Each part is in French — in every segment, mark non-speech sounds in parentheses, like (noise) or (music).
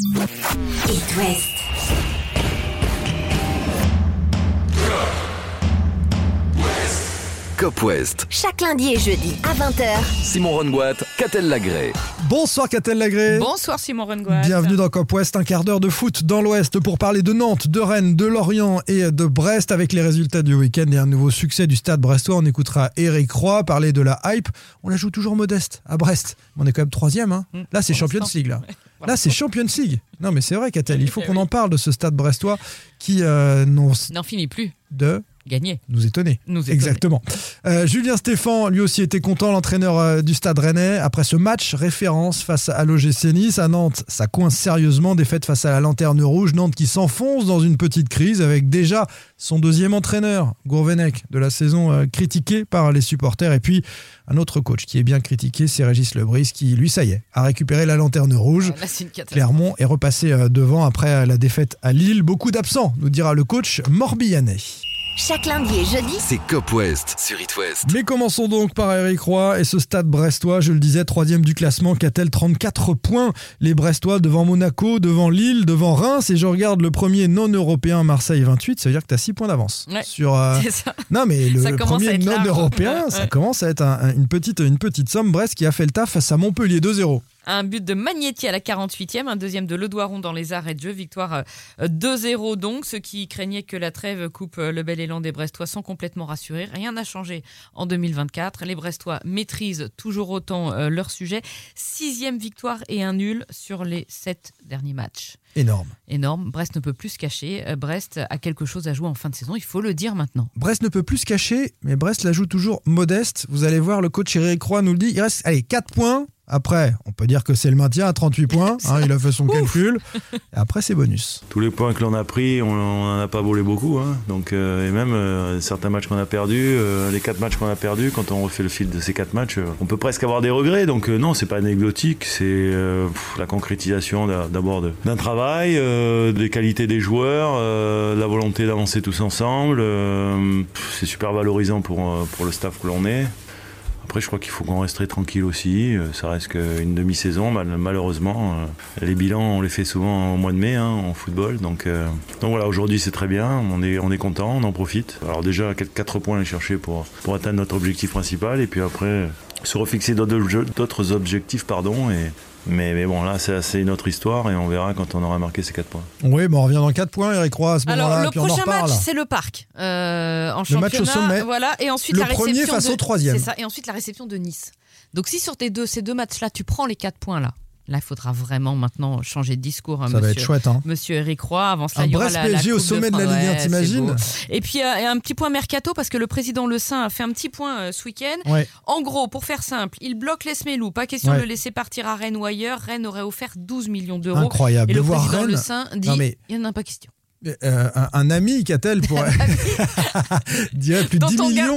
It West. Cop West. Chaque lundi et jeudi à 20h. Simon Rongoat, Catel Lagré. Bonsoir Catel Lagré. Bonsoir Simon Rengoat. Bienvenue dans Cop West, un quart d'heure de foot dans l'Ouest pour parler de Nantes, de Rennes, de Lorient et de Brest avec les résultats du week-end et un nouveau succès du stade brestois. On écoutera Eric Roy parler de la hype. On la joue toujours modeste à Brest. On est quand même troisième. Hein. Mm. Là, c'est Champions. League. Là, (laughs) là c'est Champions League. Non, mais c'est vrai, Catel. Il faut qu'on en parle de ce stade brestois qui euh, N'en finit plus. de Gagner. nous étonner. Nous étonner. Exactement. Euh, Julien Stéphan, lui aussi, était content, l'entraîneur euh, du Stade Rennais. Après ce match, référence face à l'OGC Nice, à Nantes, ça coince sérieusement. Défaite face à la Lanterne Rouge. Nantes qui s'enfonce dans une petite crise avec déjà son deuxième entraîneur, Gourvenec, de la saison euh, critiqué par les supporters. Et puis un autre coach qui est bien critiqué, c'est Régis Lebris, qui, lui, ça y est, a récupéré la Lanterne Rouge. Là, catastrophe. Clermont est repassé devant après la défaite à Lille. Beaucoup d'absents, nous dira le coach Morbihanais. Chaque lundi et jeudi, C'est Cop West sur It West. Mais commençons donc par Eric Roy et ce stade brestois, je le disais, troisième du classement, qu'a-t-elle 34 points? Les Brestois devant Monaco, devant Lille, devant Reims, et je regarde le premier non-européen Marseille 28, ça veut dire que tu as 6 points d'avance. Ouais. Sur, euh, C'est ça. Non mais le, premier non-européen, Ouais, ça commence à être un- un- une, petite, une petite somme. Brest qui a fait le taf face à Montpellier 2-0. Un but de Magnetti à la 48e, un deuxième de Ledoiron dans les arrêts de jeu. Victoire euh, 2-0 donc. Ceux qui craignaient que la trêve coupe euh, le bel élan des Brestois sont complètement rassurés. Rien n'a changé en 2024. Les Brestois maîtrisent toujours autant euh, leur sujet. Sixième victoire et un nul sur les sept derniers matchs. Énorme. Énorme. Brest ne peut plus se cacher. Euh, Brest a quelque chose à jouer en fin de saison. Il faut le dire maintenant. Brest ne peut plus se cacher, mais Brest la joue toujours modeste. Vous allez voir, le coach Eric Roy nous le dit. Il reste, allez, 4 points. Après, on peut dire que c'est le maintien à 38 points. (laughs) hein, il a fait son calcul. Et après, c'est bonus. Tous les points que l'on a pris, on n'en a pas volé beaucoup. hein. Donc, euh, et même euh, certains matchs qu'on a perdus, euh, les quatre matchs qu'on a perdus, quand on refait le fil de ces quatre matchs, euh, on peut presque avoir des regrets. Donc euh, non, c'est pas anecdotique, c'est euh, la concrétisation d'a- d'abord d'un travail, euh, des qualités des joueurs, euh, la volonté d'avancer tous ensemble. euh, c'est super valorisant pour, pour le staff que l'on est. Après, je crois qu'il faut qu'on reste très tranquille aussi. Euh, Ça reste qu'une demi-saison, mal- malheureusement. Euh, Les bilans, on les fait souvent au mois de mai hein, en football. Donc, euh, donc voilà, aujourd'hui c'est très bien. On est, on est content, on en profite. Alors déjà, 4 points à chercher pour, pour atteindre notre objectif principal. Et puis après, se refixer d'autres objectifs. pardon. Et, mais, mais bon, là, c'est une autre histoire et on verra quand on aura marqué ces 4 points. Oui, bon, on revient dans 4 points, Eric Roy, à ce Alors, le puis on en prochain match, c'est le parc. euh, en Le championnat, match au sommet. Voilà, et ensuite Le la réception premier face de- au troisième. C'est ça, et ensuite la réception de Nice. Donc, si sur tes deux, ces deux matchs-là, tu prends les quatre points là, il faudra vraiment maintenant changer de discours, hein, Ça va monsieur. être chouette. Hein. Monsieur Eric Roy, avant cela, Un il y aura la, au sommet de la. Ligue 1, Ouais, c'est t'imagines. Et puis, euh, un petit point mercato, parce que le président Le Saint a fait un petit point euh, ce week-end. Ouais. En gros, pour faire simple, il bloque les. Pas question Ouais. de le laisser partir à Rennes ou ailleurs. Rennes aurait offert 12 millions d'euros. Incroyable. Et de le voir président Rennes. Le Saint dit mais- il n'y en a pas question. Euh, un, un ami, qu'a-t-elle pour. (laughs) dirait plus de Dont 10 on millions.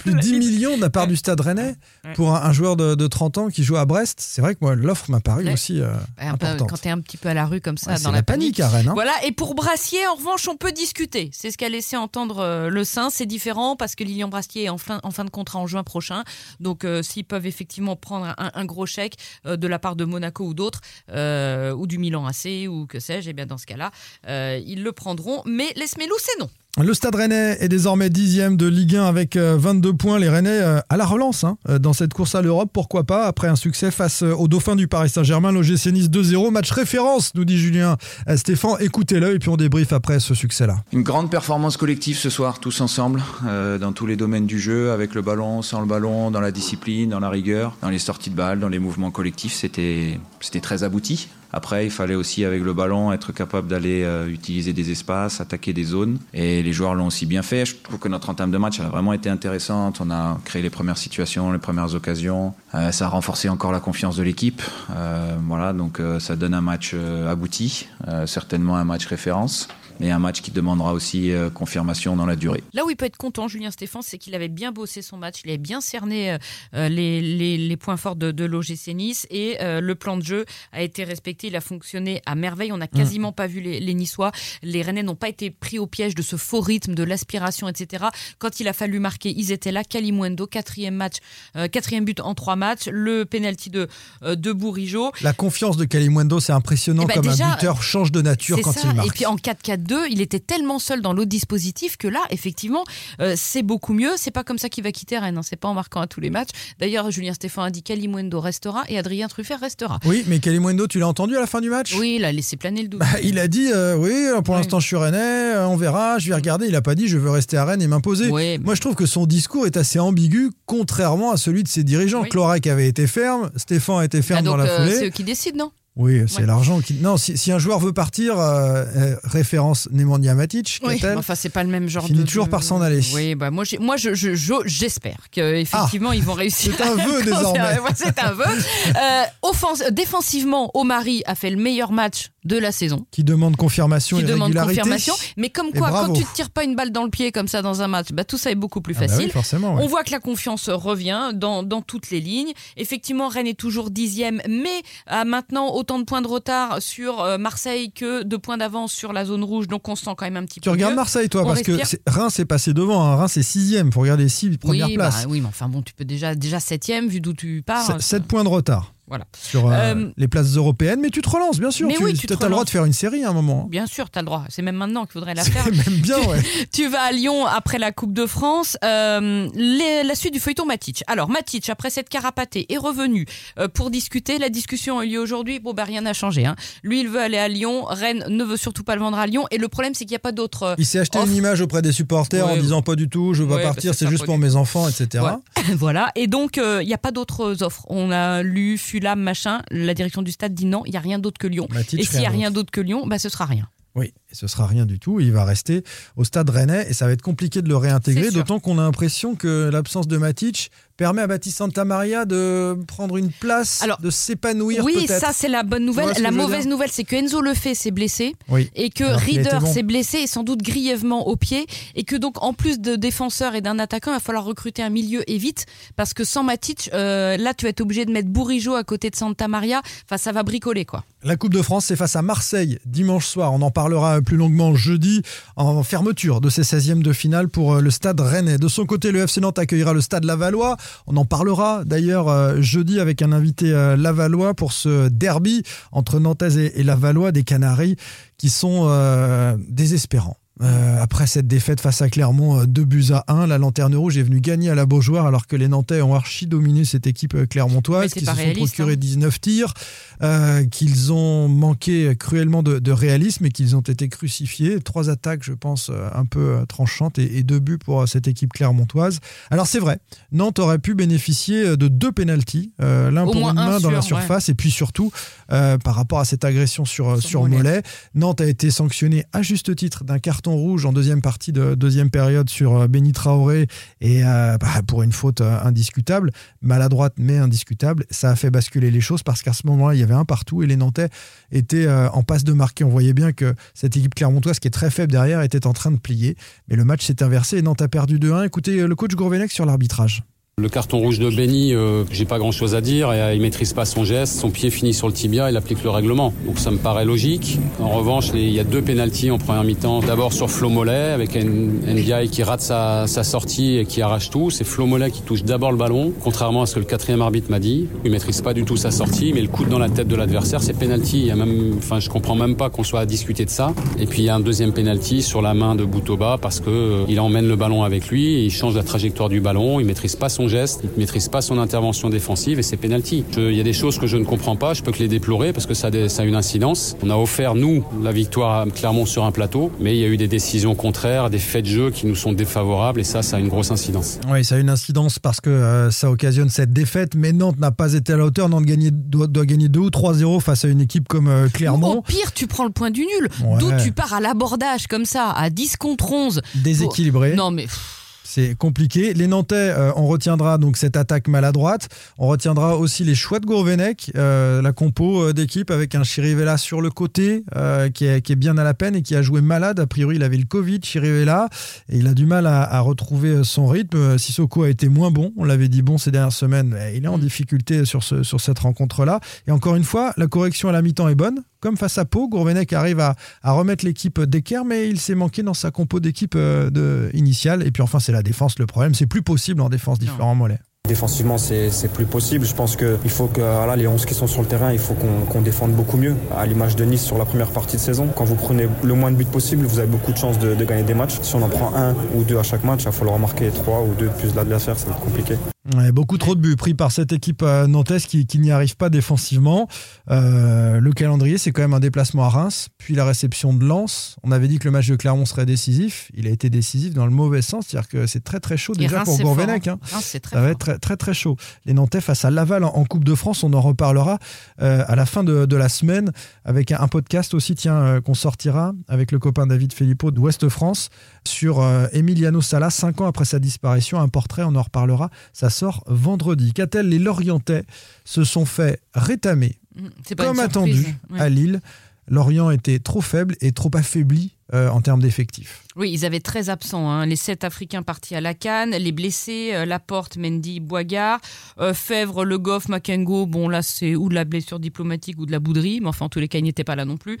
Plus de 10 millions de la part du stade rennais Ouais. pour un, un joueur de, de 30 ans qui joue à Brest. C'est vrai que moi, l'offre m'a paru Ouais. aussi euh, peu- importante. quand tu es un petit peu à la rue comme ça, Ouais, dans la panique à Rennes. hein. Voilà, et pour Brassier, en revanche, on peut discuter. C'est ce qu'a laissé entendre euh, le Saint. C'est différent parce que Lilian Brassier est en fin, en fin de contrat en juin prochain. Donc, euh, s'ils peuvent effectivement prendre un, un gros chèque de la part de Monaco ou d'autres, ou du Milan AC, ou que sais-je, eh bien dans ce cas-là, ils le prendront. Mais les Smelou, c'est non. Le Stade Rennais est désormais dixième de Ligue 1 avec euh, 22 points. Les Rennais euh, à la relance hein, euh, dans cette course à l'Europe, pourquoi pas Après un succès face euh, au Dauphin du Paris Saint-Germain, l'OGC Nice 2-0, match référence, nous dit Julien Euh, Stéphane. Écoutez-le et puis on débrief après ce succès-là. Une grande performance collective ce soir, tous ensemble, euh, dans tous les domaines du jeu, avec le ballon, sans le ballon, dans la discipline, dans la rigueur, dans les sorties de balles, dans les mouvements collectifs. C'était c'était très abouti. Après, il fallait aussi, avec le ballon, être capable d'aller euh, utiliser des espaces, attaquer des zones. Et les joueurs l'ont aussi bien fait. Je trouve que notre entame de match a vraiment été intéressante. On a créé les premières situations, les premières occasions. Euh, ça a renforcé encore la confiance de l'équipe. Euh, voilà, donc ça donne un match abouti, certainement un match référence. Mais un match qui demandera aussi euh, confirmation dans la durée. Là où il peut être content, Julien Stéphane, c'est qu'il avait bien bossé son match, il avait bien cerné euh, les, les, les, points forts de, de l'OGC Nice et euh, le plan de jeu a été respecté, il a fonctionné à merveille. On n'a quasiment mmh. pas vu les, les, Niçois. Les Rennais n'ont pas été pris au piège de ce faux rythme, de l'aspiration, etc. Quand il a fallu marquer, ils étaient là. Kalimundo, quatrième match, euh, quatrième but en trois matchs, le penalty de, de Bourigeau. La confiance de Kalimundo, c'est impressionnant eh ben comme déjà, un buteur change de nature quand ça. il marque. Et puis en 4-4-2, il était tellement seul dans l'autre dispositif que là, effectivement, euh, c'est beaucoup mieux. C'est pas comme ça qu'il va quitter Rennes. Hein. C'est pas en marquant à tous les matchs. D'ailleurs, Julien Stéphane a dit Kalimundo restera et Adrien Truffert restera. Oui, mais Kalimundo, tu l'as entendu à la fin du match? Oui, il a laissé planer le doute. Bah, il a dit euh, oui, pour l'instant je suis Rennais, euh, on verra, je vais regarder. Il a pas dit je veux rester à Rennes et m'imposer. Oui, Moi, je trouve que son discours est assez ambigu, contrairement à celui de ses dirigeants. Oui. Clorac avait été ferme, Stéphane a été ferme ah, donc, dans la foulée. c'est eux qui décident, non? Oui, c'est ouais. l'argent qui. Non, si, si, un joueur veut partir, euh, euh, référence Nemanja Matic. Oui, enfin c'est pas le même genre. Finit de, toujours par s'en aller. Oui, bah moi, moi, je, je, j'espère qu'effectivement ah, ils vont réussir. C'est un vœu désormais. (laughs) c'est un vœu. euh, offense, défensivement, Omari a fait le meilleur match de la saison. Qui demande confirmation qui et demande régularité. confirmation. Mais comme quoi, quand tu te tires pas une balle dans le pied comme ça dans un match, bah, tout ça est beaucoup plus ah facile. Bah oui, forcément, ouais. On voit que la confiance revient dans, dans toutes les lignes. Effectivement, Rennes est toujours dixième, mais a maintenant autant de points de retard sur euh, Marseille que de points d'avance sur la zone rouge, donc on se sent quand même un petit tu peu. Tu regardes mieux. Marseille, toi, on parce respire. que Reims est passé devant. Hein. Reims est sixième. Faut regarder six premières oui, places. Bah, oui, mais enfin bon, tu peux déjà déjà septième vu d'où tu pars. 7 points de retard. Voilà. Sur euh, euh, les places européennes, mais tu te relances, bien sûr. Mais tu oui, tu as le droit de faire une série à un moment. Bien sûr, tu as le droit. C'est même maintenant qu'il faudrait la (laughs) faire. même bien, tu, ouais. (laughs) tu vas à Lyon après la Coupe de France. Euh, les, la suite du feuilleton Matic. Alors, Matic, après cette carapatée, est revenu euh, pour discuter. La discussion a eu lieu aujourd'hui. Bon, bah, rien n'a changé. Hein. Lui, il veut aller à Lyon. Rennes ne veut surtout pas le vendre à Lyon. Et le problème, c'est qu'il n'y a pas d'autres. Il s'est acheté offres. une image auprès des supporters Ouais, en disant pas du tout, je veux Ouais, pas partir, c'est juste pour mes enfants, etc. (laughs) Voilà. Et donc, il n'y a pas d'autres offres. On a lu Fulham, machin. La direction du stade dit non, il n'y a rien d'autre que Lyon. Et s'il n'y a rien d'autre que Lyon, bah, ce sera rien. Oui, et ce sera rien du tout. Il va rester au stade rennais et ça va être compliqué de le réintégrer, d'autant qu'on a l'impression que l'absence de Matic permet à Baptiste Santamaria de prendre une place, Alors, de s'épanouir Oui, ça c'est la bonne nouvelle. La mauvaise nouvelle, c'est que Enzo Lefebvre s'est blessé Oui. et que Alors Reader bon. s'est blessé et sans doute grièvement au pied et que donc en plus de défenseurs et d'un attaquant, il va falloir recruter un milieu et vite parce que sans Matic, euh, là tu vas être obligé de mettre Bourigeau à côté de Santa Maria. Enfin, ça va bricoler quoi. La Coupe de France, c'est face à Marseille dimanche soir. On en parlera plus longuement jeudi en fermeture de ces 16e de finale pour euh, le stade rennais. De son côté, le FC Nantes accueillera le stade Lavallois. On en parlera d'ailleurs euh, jeudi avec un invité euh, Lavallois pour ce derby entre Nantes et, Lavallois des Canaries qui sont euh, désespérants. Euh, après cette défaite face à Clermont, euh, 2 buts à 1, la Lanterne Rouge est venue gagner à la Beaujoire alors que les Nantais ont archi dominé cette équipe euh, clermontoise qui se sont réaliste, procuré hein. 19 tirs, euh, qu'ils ont manqué cruellement de, de réalisme et qu'ils ont été crucifiés. Trois attaques, je pense, euh, un peu euh, tranchantes et, et deux buts pour euh, cette équipe clermontoise. Alors c'est vrai, Nantes aurait pu bénéficier euh, de deux pénalties, euh, l'un pour une un main dans la ouais. surface et puis surtout euh, par rapport à cette agression sur, euh, Sur sur Mollet. Mollet. Nantes a été sanctionné à juste titre d'un carton rouge en deuxième partie de deuxième période sur euh, Benny Traoré et euh, bah, pour une faute euh, indiscutable, maladroite mais indiscutable. Ça a fait basculer les choses parce qu'à ce moment-là, il y avait un partout et les Nantais étaient en passe de marquer. On voyait bien que cette équipe clermontoise qui est très faible derrière était en train de plier. Mais le match s'est inversé et Nantes a perdu 2-1. Écoutez le coach Gourvenec sur l'arbitrage. Le carton rouge de Benny, euh, j'ai pas grand chose à dire. Et, euh, il maîtrise pas son geste, son pied finit sur le tibia, il applique le règlement. Donc ça me paraît logique. En revanche, il y a deux pénalties en première mi-temps. D'abord sur Flo Mollet avec N- Ndiaye qui rate sa, sortie et qui arrache tout. C'est Flo Mollet qui touche d'abord le ballon, contrairement à ce que le quatrième arbitre m'a dit. Il maîtrise pas du tout sa sortie, mais le coup dans la tête de l'adversaire, c'est pénalty. Il même, enfin, je comprends même pas qu'on soit à discuter de ça. Et puis il y a un deuxième pénalty sur la main de Boutoba parce que euh, il emmène le ballon avec lui, il change la trajectoire du ballon, il maîtrise pas son geste, il maîtrise pas son intervention défensive et c'est penalty. Je- Il y a des choses que je ne comprends pas, je peux que les déplorer parce que ça a, des- ça a une incidence. On a offert nous la victoire à Clermont sur un plateau, mais il y a eu des décisions contraires, des faits de jeu qui nous sont défavorables et ça, ça a une grosse incidence. Oui, ça a une incidence parce que euh, ça occasionne cette défaite, mais Nantes n'a pas été à la hauteur. Nantes gagner- doit, doit gagner 2 ou 3-0 face à une équipe comme euh, Ou au Clermont. pire, tu prends le point du nul. Ouais. D'où tu pars à l'abordage comme ça, à 10 contre 11. Déséquilibré. Non mais. pff, C'est compliqué. Les Nantais, euh, on retiendra donc cette attaque maladroite. On retiendra aussi les choix de Gourvenec, euh, la compo euh, d'équipe avec un Chirivella sur le côté euh, qui, est, qui est bien à la peine et qui a joué malade. A priori, il avait le Covid, Chirivella, et il a du mal à, à retrouver son rythme. Sissoko a été moins bon. On l'avait dit bon ces dernières semaines. Il est en difficulté sur, ce, sur cette rencontre-là. Et encore une fois, la correction à la mi-temps est bonne. Comme face à Pau, Gourvenec arrive à, à remettre l'équipe d'équerre, mais il s'est manqué dans sa compo d'équipe euh, de, initiale. Et puis enfin, c'est la défense le problème. C'est plus possible en défense différent mollet. Défensivement, c'est plus possible. Je pense qu'il faut que voilà, les 11 qui sont sur le terrain, il faut qu'on défende beaucoup mieux. À l'image de Nice sur la première partie de saison, quand vous prenez le moins de buts possible, vous avez beaucoup de chances de, de gagner des matchs. Si on en prend un ou deux à chaque match, il va falloir marquer trois ou deux plus de l'adversaire, ça va être compliqué. Ouais, beaucoup trop de buts pris par cette équipe euh, nantaise qui, qui n'y arrive pas défensivement. Euh, le calendrier, c'est quand même un déplacement à Reims, puis la réception de Lens. On avait dit que le match de Clermont serait décisif. Il a été décisif dans le mauvais sens, c'est-à-dire que c'est très très chaud Et déjà Reims, pour Gourvenec. hein. Reims, c'est très Ça va être très, très très chaud. Les Nantais face à Laval en, en Coupe de France, on en reparlera euh, à la fin de, de la semaine avec un, un podcast aussi, tiens, euh, qu'on sortira avec le copain David Filippo d'Ouest France sur Emiliano Sala, cinq ans après sa disparition. Un portrait, on en reparlera. Ça sort vendredi. Qu'a-t-elle Les Lorientais se sont fait rétamer, Mm, pas comme attendu, Ouais. à Lille. Lorient était trop faible et trop affaibli euh, en termes d'effectifs. Oui, ils avaient 13 absents. hein. Les 7 Africains partis à la Cannes, les blessés, euh, Laporte, Mendy, Boigard, euh, Fèvre, Le Goff, Makengo. Bon, là, c'est ou de la blessure diplomatique ou de la bouderie, mais enfin, en tous les cas, ils n'étaient pas là non plus.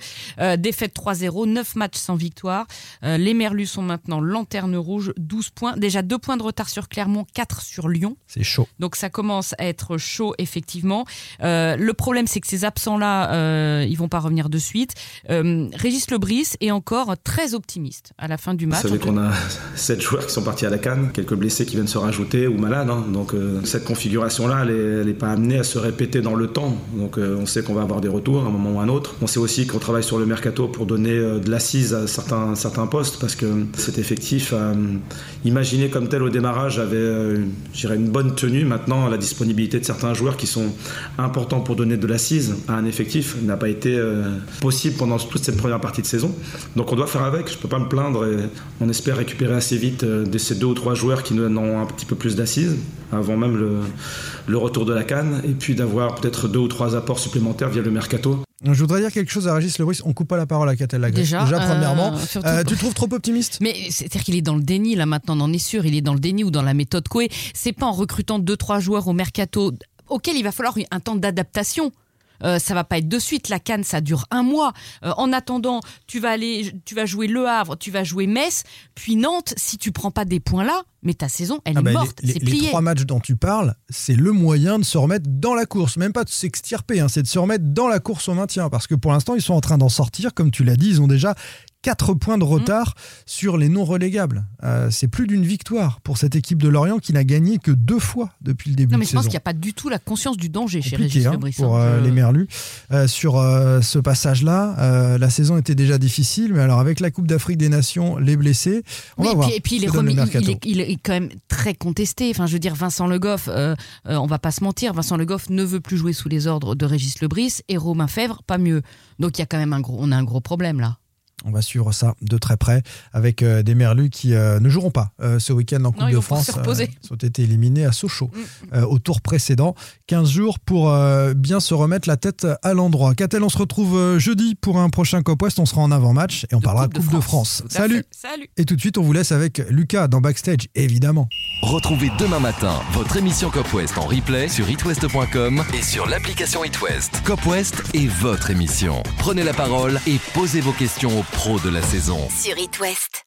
Défaite 3-0, 9 matchs sans victoire. Les Merlus sont maintenant lanterne rouge, 12 points. Déjà 2 points de retard sur Clermont, 4 sur Lyon. C'est chaud. Donc ça commence à être chaud, effectivement. Le problème, c'est que ces absents-là, ils vont pas revenir de suite. Régis Lebris est encore très optimiste à la fin du Vous match. savez qu'on a (laughs) 7 joueurs qui sont partis à la canne, quelques blessés qui viennent se rajouter ou malades. hein. Donc euh, cette configuration-là, elle n'est pas amenée à se répéter dans le temps. Donc euh, on sait qu'on va avoir des retours à un moment ou à un autre. On sait aussi qu'on travaille sur le mercato pour donner euh, de l'assise à certains, certains postes parce que cet effectif, imaginé comme tel au démarrage, avait une bonne tenue. Maintenant, la disponibilité de certains joueurs qui sont importants pour donner de l'assise à un effectif n'a pas été possible pendant toute cette première partie de saison. Donc on doit faire avec, je peux pas me plaindre et on espère récupérer assez vite euh, de ces deux ou trois joueurs qui nous donnent un petit peu plus d'assises avant même le, le retour de la canne et puis d'avoir peut-être deux ou trois apports supplémentaires via le mercato. Je voudrais dire quelque chose à Régis Lebris. On coupe pas la parole à Catel Lagré. Déjà, euh, premièrement. surtout- Euh, tu te trouves trop optimiste? Mais c'est-à-dire qu'il est dans le déni là maintenant, on en est sûr, il est dans le déni ou dans la méthode Coué. C'est pas en recrutant deux trois joueurs au mercato auquel il va falloir un temps d'adaptation. Euh, ça va pas être de suite. La canne, ça dure un mois. Euh, en attendant, tu vas aller, tu vas jouer Le Havre, tu vas jouer Metz, puis Nantes. Si tu prends pas des points là, mais ta saison, elle Ah est bah, morte, les, c'est les- trois matchs dont tu parles, c'est le moyen de se remettre dans la course. Même pas de s'extirper, hein, c'est de se remettre dans la course au maintien. Parce que pour l'instant, ils sont en train d'en sortir. Comme tu l'as dit, ils ont déjà 4 points de retard sur les non relégables. Euh, c'est plus d'une victoire pour cette équipe de Lorient qui n'a gagné que deux fois depuis le début Non, mais de je pense qu'il n'y a pas du tout la conscience du danger chez Régis hein, Lebris. pour hein. euh, Je- les Merlus. Euh, sur ce passage-là, la saison était déjà difficile, mais alors avec la Coupe d'Afrique des Nations, les blessés, on Oui, va et voir. puis, et puis il, est que donne le remis- il, mercato. est, il est quand même très contesté. Enfin, je veux dire, Vincent Le Goff, on va pas se mentir, Vincent Le Goff ne veut plus jouer sous les ordres de Régis Lebris et Romain Fèvre, pas mieux. Donc il y a quand même un gros, on a un gros problème là. On va suivre ça de très près avec euh, des Merlus qui euh, ne joueront pas euh, ce week-end en Coupe de France. ils ont été éliminés à Sochaux Mm. euh, au tour précédent. 15 jours pour euh, bien se remettre la tête à l'endroit. Qu'a-t-elle On se retrouve jeudi pour un prochain Cop West. On sera en avant-match et on De parlera Coupe, de France. Salut. Et tout de suite, on vous laisse avec Lucas dans Backstage, évidemment. Retrouvez demain matin votre émission Cop West en replay sur itwest.com et sur l'application itwest. Cop West est votre émission. Prenez la parole et posez vos questions aux pros de la saison. Sur It West.